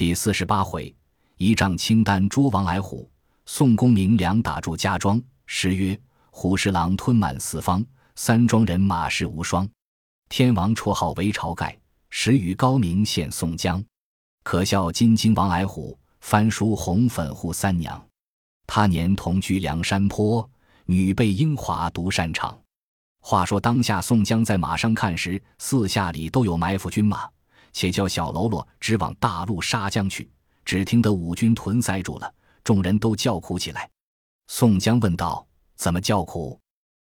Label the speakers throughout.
Speaker 1: 第四十八回，一丈青丹捉王矮虎，宋公明两打祝家庄。诗曰：虎十郎吞满四方，三庄人马势无双。天王绰号为晁盖，时与高明献宋江。可笑金睛王矮虎，翻书红粉护三娘。他年同居梁山坡，女被英华独擅长。话说当下宋江在马上看时，四下里都有埋伏军马，且叫小喽啰直往大路杀将去。只听得五军屯塞住了，众人都叫苦起来。宋江问道：“怎么叫苦？”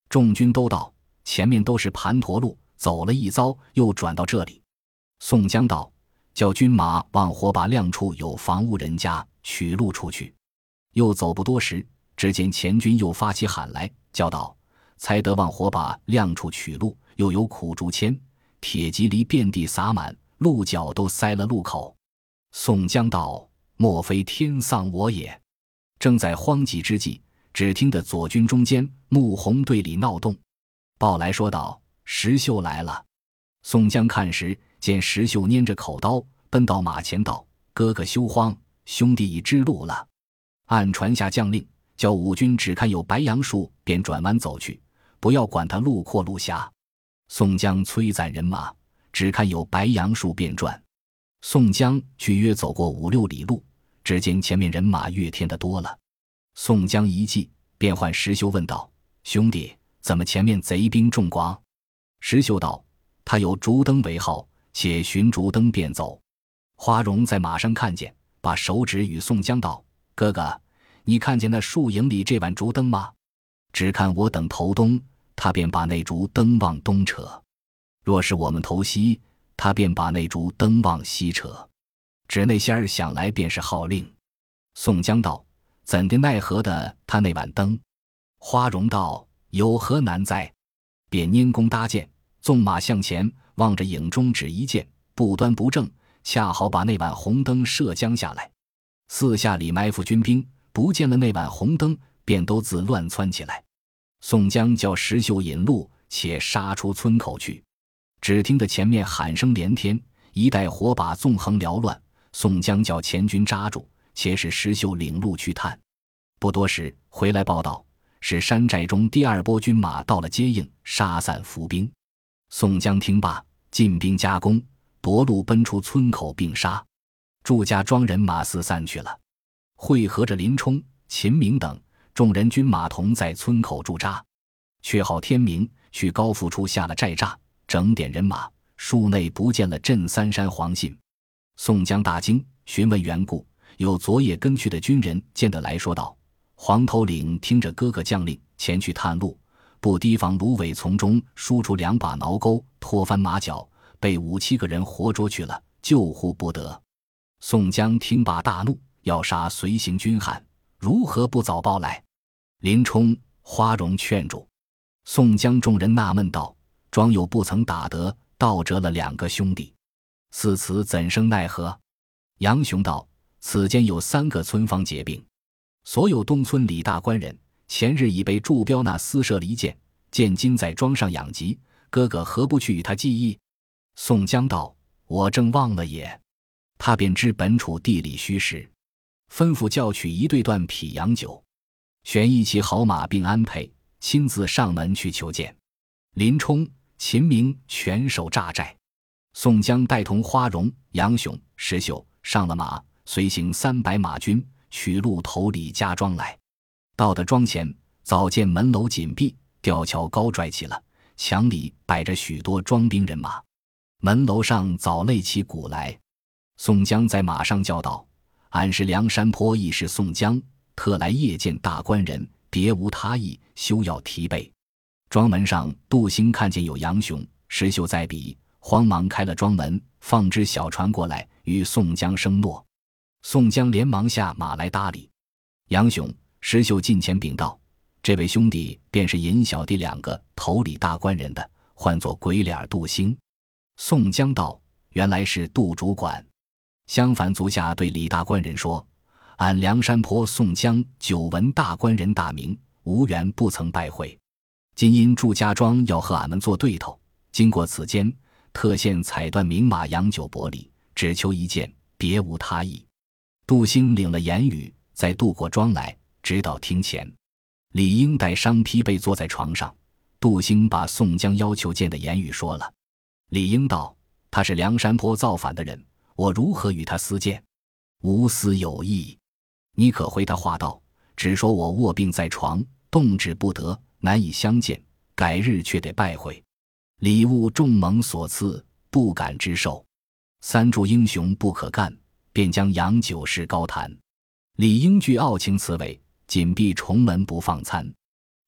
Speaker 1: 众军都道：“前面都是盘陀路，走了一遭，又转到这里。”宋江道：“叫军马往火把亮处有房屋人家取路出去。”又走不多时，只见前军又发起喊来，叫道：“才得往火把亮处取路，又有苦竹签、铁蒺藜遍地撒满，鹿角都塞了鹿口。”宋江道：“莫非天丧我也？”正在慌急之际，只听得左军中间穆弘队里闹动，报来说道：“石秀来了。”宋江看时，见石秀拈着口刀，奔到马前道：“哥哥休慌，兄弟已知路了。”按传下将令，叫五军只看有白杨树，便转弯走去，不要管他路阔路狭。宋江催攒人马，只看有白杨树，便转。宋江去约走过五六里路，只见前面人马越添的多了。宋江一计，便唤石秀问道：“兄弟，怎么前面贼兵众广？”石秀道：“他有竹灯为号，且寻竹灯便走。”花荣在马上看见，把手指与宋江道：“哥哥。”你看见那树影里这碗竹灯吗？只看我等头东，他便把那竹灯往东扯；若是我们头西，他便把那竹灯往西扯。只那仙儿想来便是号令。宋江道：“怎的奈何的他那碗灯？”花荣道：“有何难哉？”便拈弓搭箭，纵马向前，望着影中只一箭，不端不正，恰好把那碗红灯射将下来。四下里埋伏军兵。不见了那碗红灯，便都自乱窜起来。宋江叫石秀引路，且杀出村口去。只听得前面喊声连天，一带火把纵横缭乱。宋江叫前军扎住，且使石秀领路去探。不多时，回来报道是山寨中第二波军马到了接应，杀散伏兵。宋江听罢，进兵加攻，夺路奔出村口，并杀祝家庄人马四散去了。汇合着林冲、秦明等众人军马同在村口驻扎，却好天明，去高阜处下了寨栅，整点人马。树内不见了镇三山黄信，宋江大惊，询问缘故。有昨夜跟去的军人见得来说道：“黄头领听着哥哥将令，前去探路，不提防芦苇丛中输出两把挠钩，拖翻马脚，被五七个人活捉去了，救护不得。”宋江听罢大怒。要杀随行军汉，如何不早报来？林冲、花荣劝住。宋江众人纳闷道：“庄有不曾打得，倒折了两个兄弟，似此怎生奈何？”杨雄道：“此间有三个村坊结病，所有东村李大官人前日已被祝彪那私射了一箭，箭今在庄上养疾。哥哥何不去与他计议？”宋江道：“我正忘了也。”他便知本处地理虚实。吩咐叫取一对断匹洋酒，选一骑好马并安配，亲自上门去求见。林冲、秦明全守寨寨，宋江带同花荣、杨雄、石秀上了马，随行三百马军取路投李家庄来。到的庄前，早见门楼紧闭，吊桥高拽起了，墙里摆着许多装兵人马，门楼上早擂起鼓来。宋江在马上叫道。俺是梁山坡义士宋江，特来夜见大官人，别无他意，休要提备。庄门上，杜兴看见有杨雄、石秀在比，慌忙开了庄门，放只小船过来，与宋江声诺。宋江连忙下马来搭理。杨雄、石秀近前禀道：“这位兄弟便是尹小弟两个头里大官人的，唤作鬼脸杜兴。”宋江道：“原来是杜主管。”相反，足下对李大官人说：“俺梁山坡宋江久闻大官人大名，无缘不曾拜会。今因祝家庄要和俺们做对头，经过此间，特现彩缎名马洋酒薄礼，只求一见，别无他意。杜兴领了言语，再渡过庄来，直到厅前。李英带伤披背坐在床上，杜兴把宋江要求见的言语说了。李英道：“他是梁山坡造反的人，我如何与他私见？无私有义，你可回他话道：只说我卧病在床，动止不得，难以相见。改日却得拜会。礼物众蒙所赐，不敢之受。三柱英雄不可干。”便将杨九世高谈，李应据傲情辞违，紧闭重门不放参。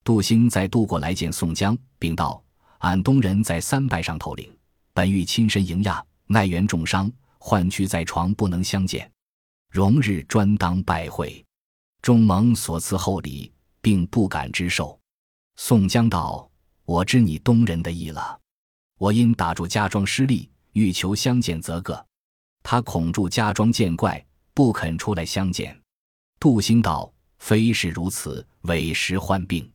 Speaker 1: 杜兴再渡过来见宋江，并道：“俺东人在三拜上头领，本欲亲身迎迓，奈缘重伤，患躯在床，不能相见。容日专当拜会。众蒙所赐厚礼，并不敢之受。”宋江道：“我知你东人的意了。我因打住家庄失利，欲求相见，则个。”他恐住家庄见怪，不肯出来相见。杜兴道：“非是如此，委实患病。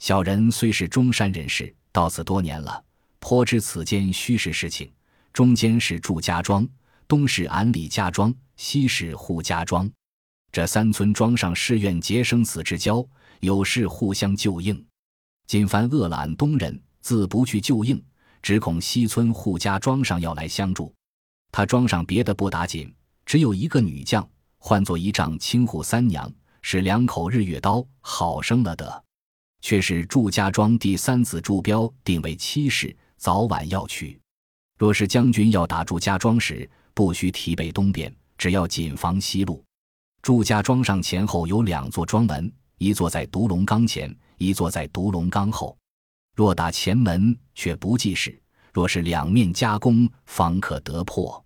Speaker 1: 小人虽是中山人士，到此多年了，颇知此间虚实事情。中间是祝家庄，东是俺李家庄，西是扈家庄。这三村庄上誓愿结生死之交，有事互相救应。今番恶了俺东人，自不去救应，只恐西村扈家庄上要来相助。”他庄上别的不打紧，只有一个女将，唤作一丈青扈三娘，使两口日月刀，好生了得。却是祝家庄第三子祝彪定为妻室，早晚要娶。若是将军要打祝家庄时，不须提备东边，只要谨防西路。祝家庄上前后有两座庄门，一座在独龙岗前，一座在独龙岗后。若打前门，却不济事。若是两面夹攻，方可得破。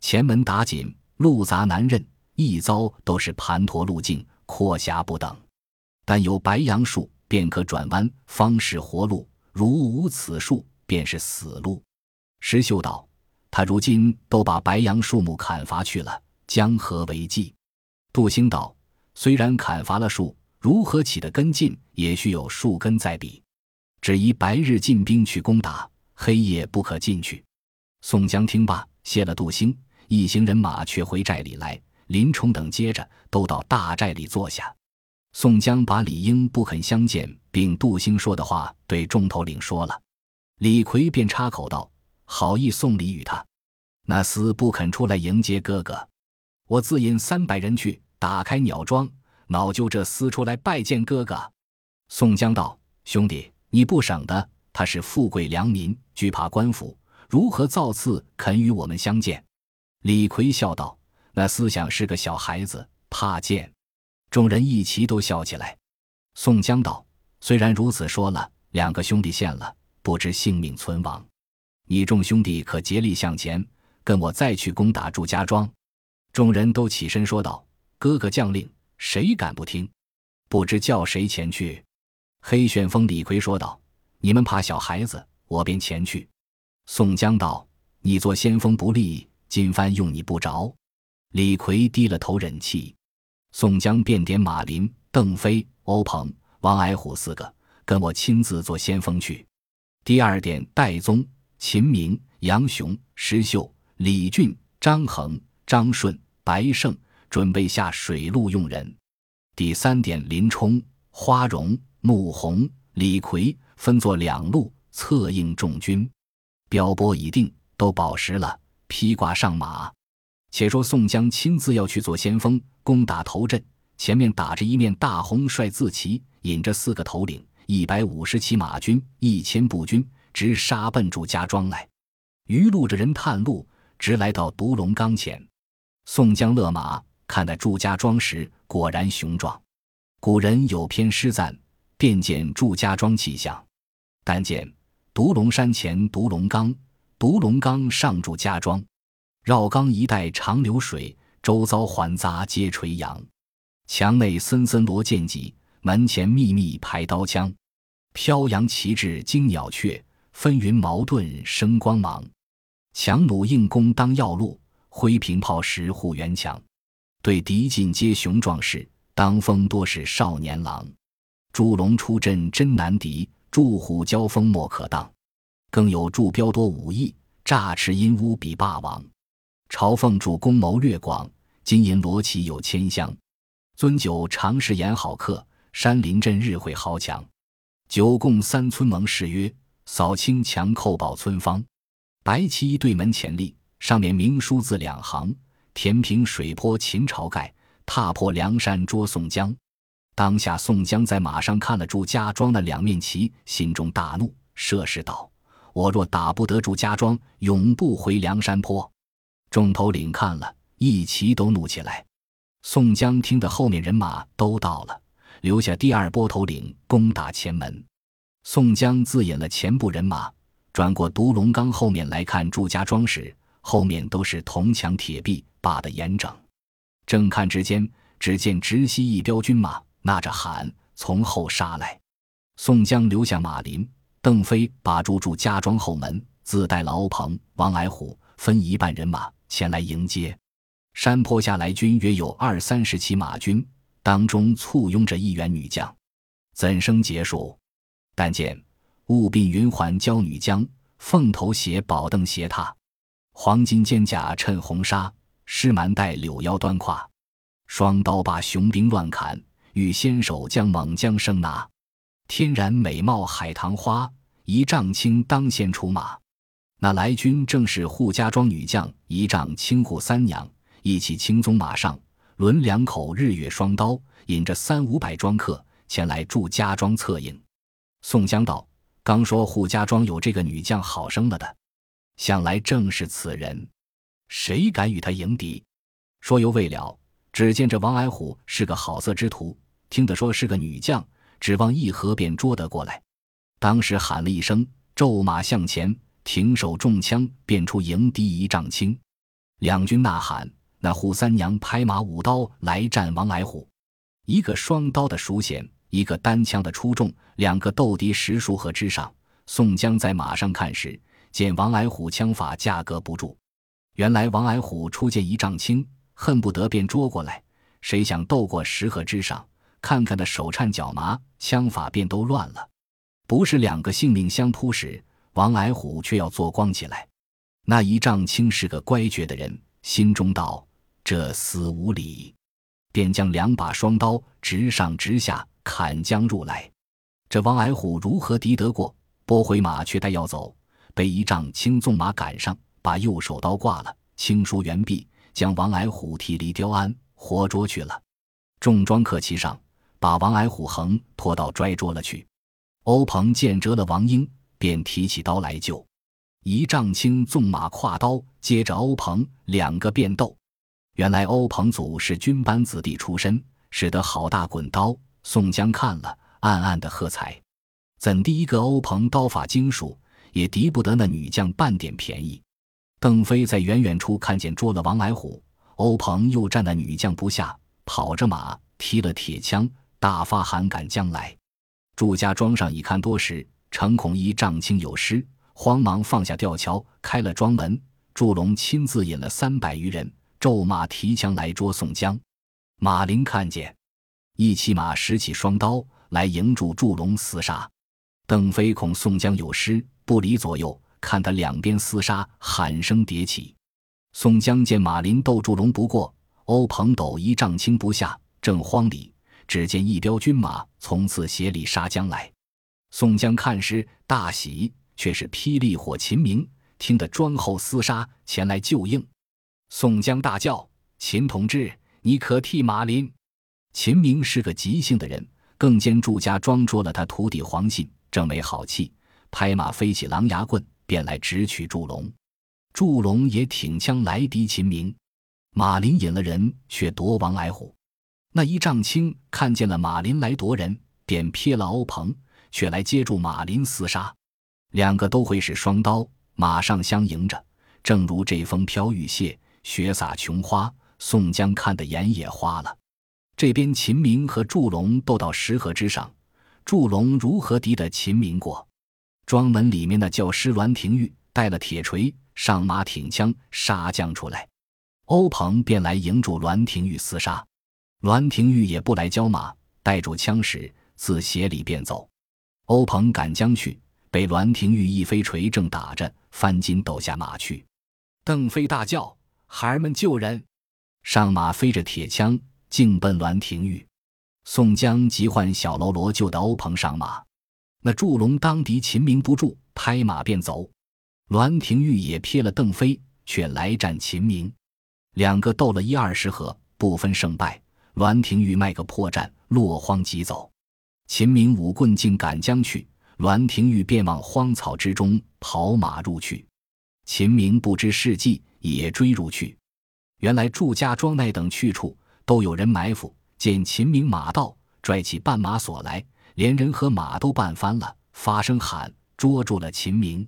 Speaker 1: 前门打紧，路杂难认，一遭都是盘陀路径，阔狭不等。但有白杨树，便可转弯，方是活路；如无此树，便是死路。石秀道：“他如今都把白杨树木砍伐去了，将何为计？”杜兴道：“虽然砍伐了树，如何起得跟进？也须有树根在彼。只宜白日进兵去攻打。”黑夜不可进去。宋江听罢，谢了杜兴，一行人马却回寨里来。林冲等接着都到大寨里坐下。宋江把李应不肯相见，并杜兴说的话对众头领说了。李逵便插口道：“好意送礼与他，那厮不肯出来迎接哥哥。我自引三百人去打开鸟庄，恼就这厮出来拜见哥哥。”宋江道：“兄弟，你不省得。”他是富贵良民，惧怕官府，如何造次肯与我们相见？李逵笑道：“那思想是个小孩子，怕见。”众人一齐都笑起来。宋江道：“虽然如此说了，两个兄弟现了，不知性命存亡。你众兄弟可竭力向前，跟我再去攻打祝家庄。”众人都起身说道：“哥哥将令，谁敢不听？不知叫谁前去？”黑旋风李逵说道。你们怕小孩子，我便前去。宋江道：“你做先锋不利，今番用你不着。”李逵低了头忍气。宋江便点马林、邓飞、欧鹏、王矮虎四个，跟我亲自做先锋去。第二点戴宗、秦明、杨雄、石秀、李俊、张衡、张顺、白胜，准备下水路用人。第三点林冲、花荣、穆弘、李逵。分作两路，策应众军。标拨已定，都饱食了，披挂上马。且说宋江亲自要去做先锋，攻打头阵。前面打着一面大红帅字旗，引着四个头领，一百五十骑马军，一千步军，直杀奔祝家庄来。余路着人探路，直来到独龙岗前。宋江勒马，看待祝家庄时，果然雄壮。古人有篇诗赞，便见祝家庄气象。但见独龙山前独龙岗，独龙岗上祝家庄，绕岗一带长流水，周遭环匝皆垂杨。墙内森森罗剑戟，门前密密排刀枪。飘扬旗帜惊鸟雀，纷纭矛盾生光芒。强弩硬弓当要路，挥平炮石护园墙。对敌尽皆雄壮士，当风多是少年郎。祝龙出阵真难敌。祝虎交锋莫可当，更有祝彪多武艺，诈持阴乌比霸王。朝奉主公谋略广，金银罗绮有千箱。尊酒常食言好客，山林镇日会豪强。九共三村盟誓约，扫清强寇保村方。白旗对门前立，上面明书字两行：填平水坡秦朝盖，踏破梁山捉宋江。当下宋江在马上看了祝家庄的两面旗，心中大怒，设誓道：“我若打不得祝家庄，永不回梁山坡。”众头领看了一齐都怒起来。宋江听得后面人马都到了。留下第二波头领攻打前门，宋江自引了前部人马，转过独龙岗后面来看祝家庄时，后面都是铜墙铁壁，把得严整。正看之间，只见直西一彪军马，呐着喊从后杀来。宋江留下马林、邓飞把住祝家庄后门，自带了欧鹏、王矮虎，分一半人马前来迎接。山坡下来军约有二三十骑马军。当中簇拥着一员女将，怎生结束？但见雾鬓云环娇女将，凤头鞋宝凳斜踏，黄金肩甲衬红纱，施蛮带柳腰端胯，双刀把雄兵乱砍，欲先手将猛将生拿。天然美貌海棠花，一丈青当先出马。那来军正是扈家庄女将一丈青扈三娘，一骑青鬃马上。抡两口日月双刀，引着三五百庄客前来祝家庄策应。宋江道：“刚说扈家庄有这个女将好生了的，想来正是此人。谁敢与他迎敌？”说犹未了，只见这王矮虎是个好色之徒，听得说是个女将，指望一合便捉得过来。当时喊了一声，骤马向前，停手中枪，便出迎敌一丈青。两军呐喊。那扈三娘拍马舞刀来战王矮虎，一个双刀的熟显，一个单枪的出众，两个斗敌十数合之上。宋江在马上看时，见王矮虎枪法架格不住。原来王矮虎初见一丈青，恨不得便捉过来，谁想斗过十合之上，看看那手颤脚麻，枪法便都乱了。不是两个性命相扑时，王矮虎却要做光起来。那一丈青是个乖觉的人，心中道。这厮无礼，便将两把双刀直上直下砍将入来。这王矮虎如何敌得过？拨回马却待要走，被一丈青纵马赶上，把右手刀挂了，轻舒猿臂，将王矮虎提离雕鞍，活捉去了。众庄客骑上，把王矮虎横拖到拽捉了去。欧鹏见折了王英，便提起刀来救。一丈青纵马跨刀，接着欧鹏两个便斗。原来欧鹏祖是军班子弟出身，使得好大滚刀。宋江看了，暗暗的喝彩。怎第一个欧鹏刀法精熟，也敌不得那女将半点便宜。邓飞在远远处看见捉了王矮虎，欧鹏又战那女将不下，跑着马，提了铁枪，大发喊赶将来。祝家庄上一看多时，诚恐一丈青有失，慌忙放下吊桥，开了庄门。祝龙亲自引了三百余人。咒骂提枪来捉宋江，马林看见，一骑马拾起双刀来迎住祝龙厮杀。邓飞恐宋江有失，不离左右，看他两边厮杀，喊声迭起。宋江见马林斗祝龙不过，欧鹏斗一丈青不下，正慌里，只见一彪军马从此斜里杀将来。宋江看时大喜，却是霹雳火秦明听得庄后厮杀前来救应。宋江大叫：“秦同志，你可替马林？”秦明是个急性的人，更兼祝家庄捉了他徒弟黄信，正没好气，拍马飞起狼牙棍，便来直取祝龙。祝龙也挺枪来敌秦明，马林引了人，却夺王矮虎。那一丈青看见了马林来夺人，便撇了欧鹏，却来接住马林厮杀。两个都会使双刀，马上相迎着，正如这风飘玉屑。雪洒琼花，宋江看得眼也花了。这边秦明和祝龙斗到石河之上，祝龙如何敌得秦明过？庄门里面的教师栾廷玉带了铁锤，上马挺枪杀将出来。欧鹏便来迎住栾廷玉厮杀，栾廷玉也不来交马，带住枪时自斜里便走。欧鹏赶将去，被栾廷玉一飞锤正打着，翻筋斗下马去。邓飞大叫。孩儿们救人！上马飞着铁枪，径奔栾廷玉。宋江急唤小喽啰救的欧鹏上马。那祝龙当敌秦明不住，拍马便走。栾廷玉也瞥了邓飞，却来战秦明。两个斗了一二十合，不分胜败。栾廷玉卖个破绽，落荒即走。秦明舞棍竟赶将去，栾廷玉便往荒草之中跑马入去。秦明不知事迹，也追入去。原来祝家庄那等去处都有人埋伏，见秦明马到，拽起绊马索来，连人和马都绊翻了，发声喊，捉住了秦明。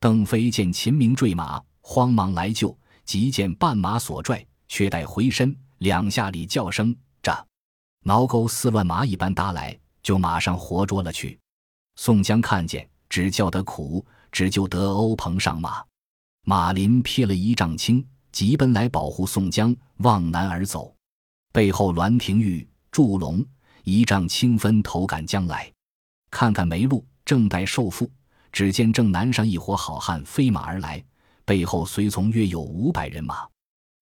Speaker 1: 邓飞见秦明坠马，慌忙来救，急见绊马索拽，却待回身，两下里叫声着，挠钩似乱麻一般搭来。就马上活捉了去。宋江看见，只叫得苦，只救得欧鹏上马。马林瞥了一丈青，急奔来保护宋江，望南而走。背后栾廷玉、祝龙、一丈青分头赶将来，看看没路，正待受缚，只见正南上一伙好汉飞马而来，背后随从约有五百人马。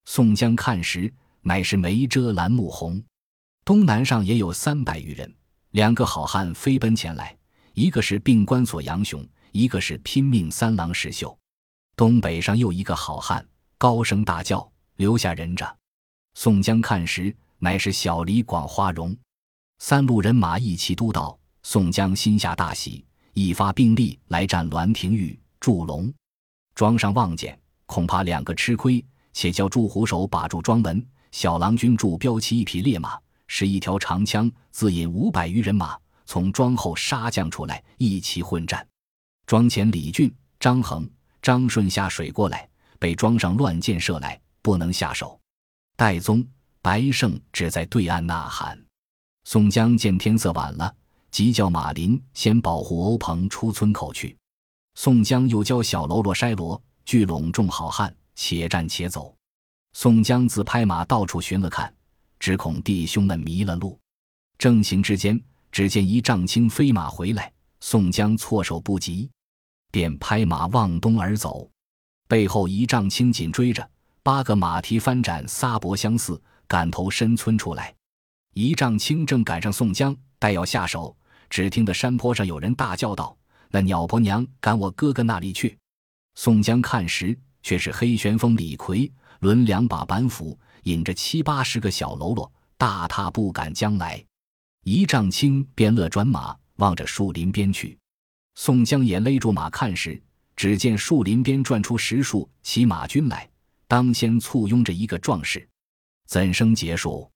Speaker 1: 宋江看时，乃是梅遮拦穆红。东南上也有三百余人。两个好汉飞奔前来，一个是病关索杨雄，一个是拼命三郎石秀。东北上又一个好汉，高声大叫：“留下人着！”宋江看时，乃是小李广花荣。三路人马一齐督导，宋江心下大喜，一发兵力来战栾廷玉、祝龙。庄上望见，恐怕两个吃亏，且叫祝虎手把住庄门，小郎君祝标骑一匹烈马。使一条长枪，自引五百余人马从庄后杀将出来，一齐混战。庄前李俊、张衡、张顺下水过来，被庄上乱箭射来，不能下手。戴宗、白胜只在对岸呐喊。宋江见天色晚了，急叫马林先保护欧鹏出村口去。宋江又教小喽啰筛罗聚拢众好汉，且战且走。宋江自拍马到处寻了看。只恐弟兄们迷了路，正行之间，只见一丈青飞马回来，宋江措手不及，便拍马望东而走，背后一丈青紧追着，八个马蹄翻展，撒脖相似，赶头深村出来。一丈青正赶上宋江，待要下手，只听得山坡上有人大叫道：“那鸟婆娘赶我哥哥那里去！”宋江看时，却是黑旋风李逵抡两把板斧。引着七八十个小喽啰，大踏步赶将来。一丈青便勒转马，望着树林边去。宋江也勒住马看时，只见树林边转出十数骑马军来，当先簇拥着一个壮士。怎生结束？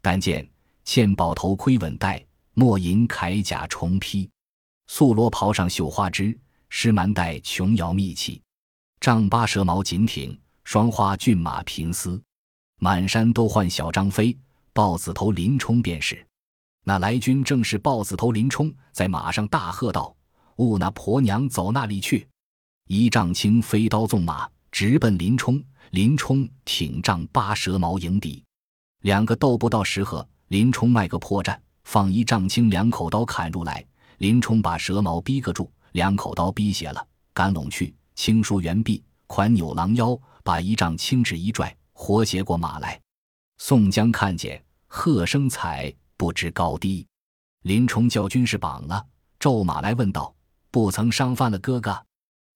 Speaker 1: 但见嵌宝头盔稳带，墨银铠甲重披，素罗袍上绣花枝，狮蛮带琼瑶密器，丈八蛇矛紧挺，双花骏马平丝。满山都唤小张飞，豹子头林冲便是。那来军正是豹子头林冲，在马上大喝道：“误那婆娘走那里去！”一丈青飞刀纵马，直奔林冲。林冲挺丈八蛇矛迎敌，两个斗不到十合，林冲卖个破绽，放一丈青两口刀砍入来。林冲把蛇矛逼个住，两口刀逼斜了，赶拢去，轻舒猿臂，款扭狼腰，把一丈青指一拽。活结过马来，宋江看见，喝声彩，不知高低。林冲叫军士绑了，骤马来问道：“不曾伤犯了哥哥？”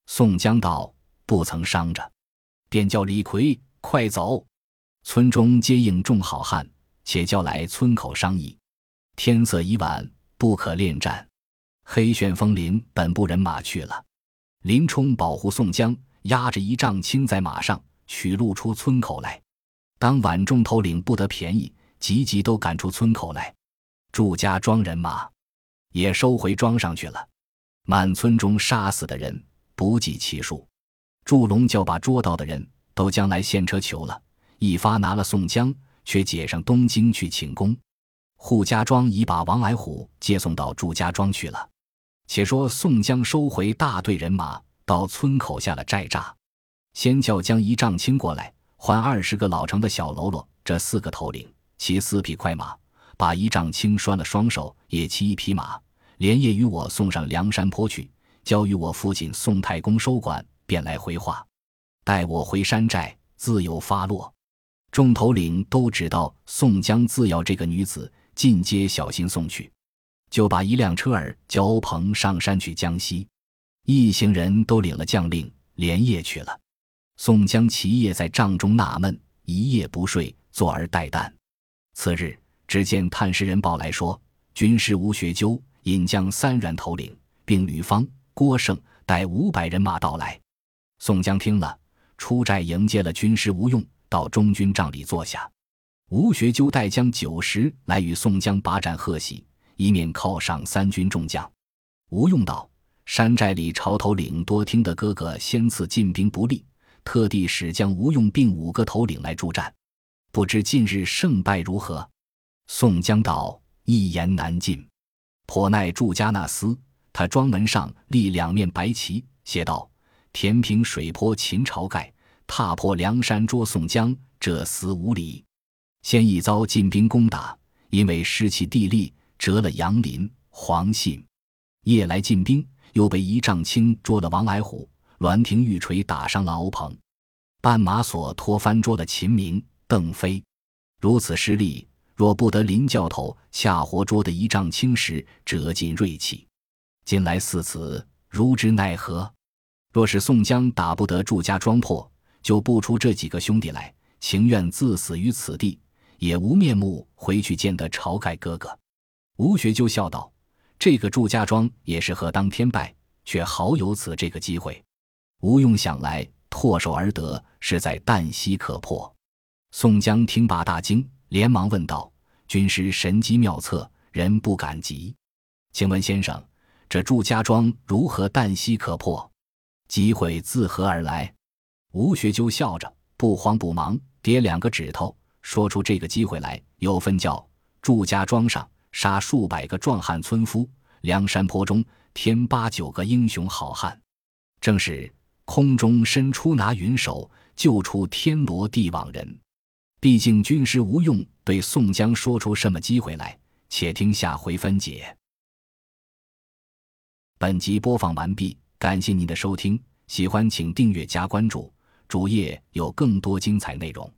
Speaker 1: 宋江道：“不曾伤着。”便叫李逵快走。村中接应众好汉，且叫来村口商议。天色已晚，不可恋战。黑旋风林本部人马去了，林冲保护宋江，压着一丈青在马上。取路出村口来，当晚众头领不得便宜，急急都赶出村口来。祝家庄人马也收回庄上去了。满村中杀死的人不计其数。祝龙叫把捉到的人都将来献车求了，一发拿了宋江，却解上东京去请功。扈家庄已把王矮虎接送到祝家庄去了。且说宋江收回大队人马，到村口下了寨栅。先叫将一丈青过来，唤二十个老成的小喽啰，这四个头领骑四匹快马，把一丈青拴了双手，也骑一匹马，连夜与我送上梁山坡去，交与我父亲宋太公收管，便来回话。待我回山寨，自有发落。众头领都知道宋江自要这个女子，尽皆小心送去，就把一辆车儿叫欧鹏上山去江西。一行人都领了将令，连夜去了。宋江其夜在帐中纳闷，一夜不睡，坐而待旦。次日，只见探事人报来说，军师吴学究引将三员头领，并吕方、郭盛带五百人马到来。宋江听了，出寨迎接了军师吴用。到中军帐里坐下，吴学究带将九十来与宋江把盏贺喜，一面犒赏三军众将。吴用道：“山寨里朝头领多听得哥哥先次进兵不利，特地使将吴用并五个头领来助战，不知近日胜败如何？”宋江道：“一言难尽，颇耐祝家那厮。他庄门上立两面白旗，写道：‘填平水泊秦晁盖。’”踏破梁山捉宋江，这厮无礼。先一遭进兵攻打，因为失其地利，折了杨林、黄信。夜来进兵，又被一丈青捉了王矮虎，栾廷玉锤打伤了欧鹏，绊马索拖翻捉了秦明、邓飞。如此失利，若不得林教头恰活捉的一丈青时，折尽锐气。近来似此，如之奈何？若是宋江打不得祝家庄破，就不出这几个兄弟来，情愿自死于此地，也无面目回去见得晁盖哥哥。吴学究笑道：“这个祝家庄也是何当天败，却好有此这个机会。”吴用想来，唾手而得，是在旦夕可破。宋江听罢大惊，连忙问道：“军师神机妙策，人不敢及。请问先生，这祝家庄如何旦夕可破？机会自何而来？”吴学究笑着，不慌不忙，叠两个指头，说出这个机会来。有分教祝家庄上杀数百个壮汉村夫，梁山坡中添八九个英雄好汉，正是空中伸出拿云手，救出天罗地网人。毕竟军师吴用对宋江说出什么机会来，且听下回分解。本集播放完毕，感谢您的收听，喜欢请订阅加关注。主页有更多精彩内容。